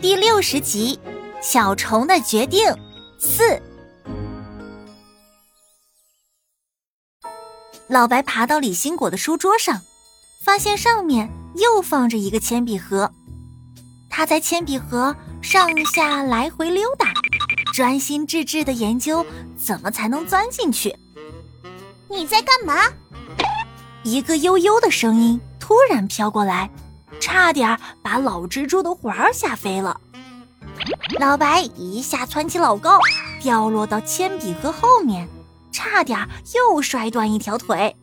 第六十集，小虫的决定四。老白爬到李新果的书桌上，发现上面又放着一个铅笔盒。他在铅笔盒上下来回溜达，专心致志的研究怎么才能钻进去。你在干嘛？一个悠悠的声音突然飘过来。差点把老蜘蛛的环儿吓飞了，老白一下窜起老高，掉落到铅笔盒后面，差点又摔断一条腿。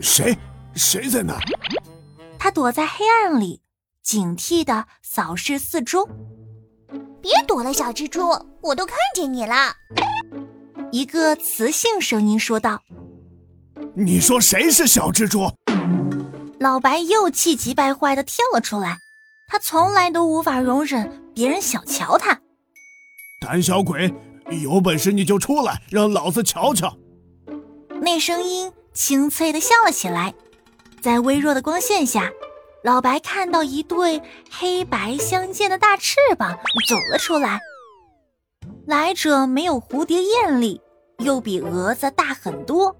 谁？谁在那？他躲在黑暗里，警惕地扫视四周。别躲了，小蜘蛛，我都看见你了。一个磁性声音说道：“你说谁是小蜘蛛？”老白又气急败坏地跳了出来，他从来都无法容忍别人小瞧他。胆小鬼，有本事你就出来，让老子瞧瞧！那声音清脆地笑了起来，在微弱的光线下，老白看到一对黑白相间的大翅膀走了出来。来者没有蝴蝶艳丽，又比蛾子大很多。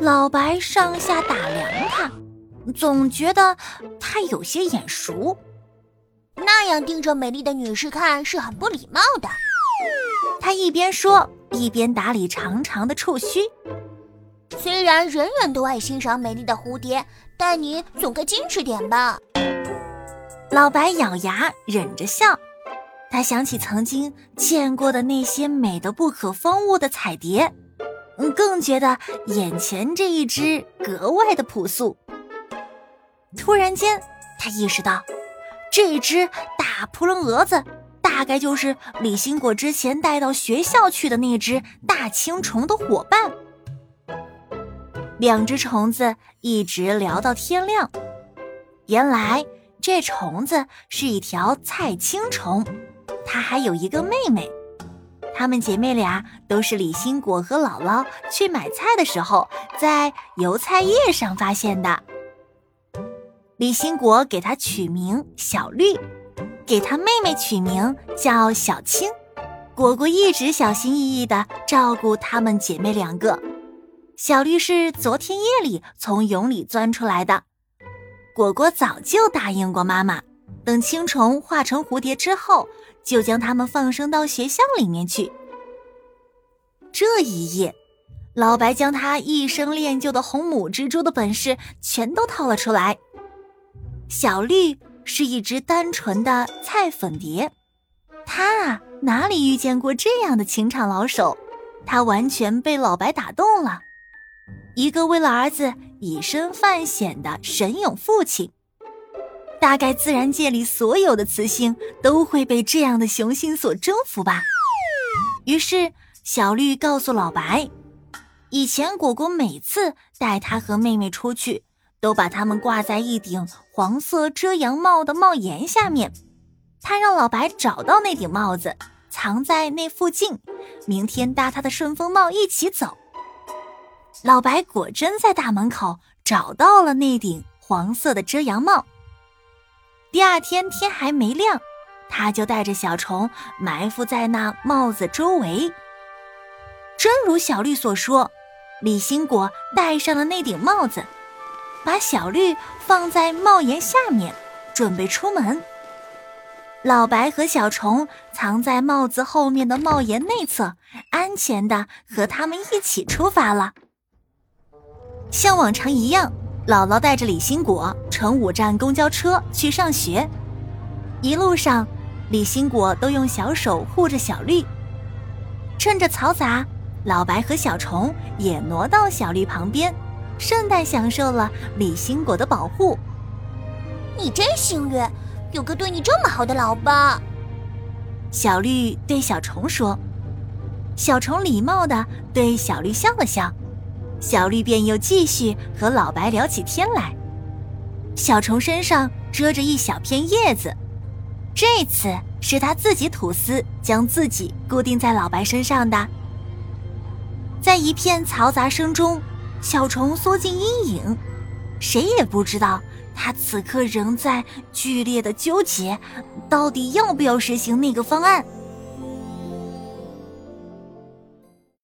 老白上下打量他。总觉得他有些眼熟，那样盯着美丽的女士看是很不礼貌的。他一边说，一边打理长长的触须。虽然人人都爱欣赏美丽的蝴蝶，但你总该矜持点吧。老白咬牙忍着笑，他想起曾经见过的那些美得不可方物的彩蝶，更觉得眼前这一只格外的朴素。突然间，他意识到，这只大扑棱蛾子大概就是李新果之前带到学校去的那只大青虫的伙伴。两只虫子一直聊到天亮。原来这虫子是一条菜青虫，它还有一个妹妹。她们姐妹俩都是李新果和姥姥去买菜的时候，在油菜叶上发现的。李新国给他取名小绿，给他妹妹取名叫小青。果果一直小心翼翼地照顾她们姐妹两个。小绿是昨天夜里从蛹里钻出来的。果果早就答应过妈妈，等青虫化成蝴蝶之后，就将它们放生到学校里面去。这一夜，老白将他一生练就的红母蜘蛛的本事全都掏了出来。小绿是一只单纯的菜粉蝶，他啊哪里遇见过这样的情场老手？他完全被老白打动了，一个为了儿子以身犯险的神勇父亲。大概自然界里所有的雌性都会被这样的雄心所征服吧。于是小绿告诉老白，以前果果每次带他和妹妹出去。都把它们挂在一顶黄色遮阳帽的帽檐下面。他让老白找到那顶帽子，藏在那附近，明天搭他的顺风帽一起走。老白果真在大门口找到了那顶黄色的遮阳帽。第二天天还没亮，他就带着小虫埋伏在那帽子周围。真如小绿所说，李新果戴上了那顶帽子。把小绿放在帽檐下面，准备出门。老白和小虫藏在帽子后面的帽檐内侧，安全的和他们一起出发了。像往常一样，姥姥带着李新果乘五站公交车去上学。一路上，李新果都用小手护着小绿。趁着嘈杂，老白和小虫也挪到小绿旁边。顺带享受了李新果的保护。你真幸运，有个对你这么好的老爸。小绿对小虫说。小虫礼貌的对小绿笑了笑，小绿便又继续和老白聊起天来。小虫身上遮着一小片叶子，这次是他自己吐丝，将自己固定在老白身上的。在一片嘈杂声中。小虫缩进阴影，谁也不知道他此刻仍在剧烈的纠结，到底要不要实行那个方案。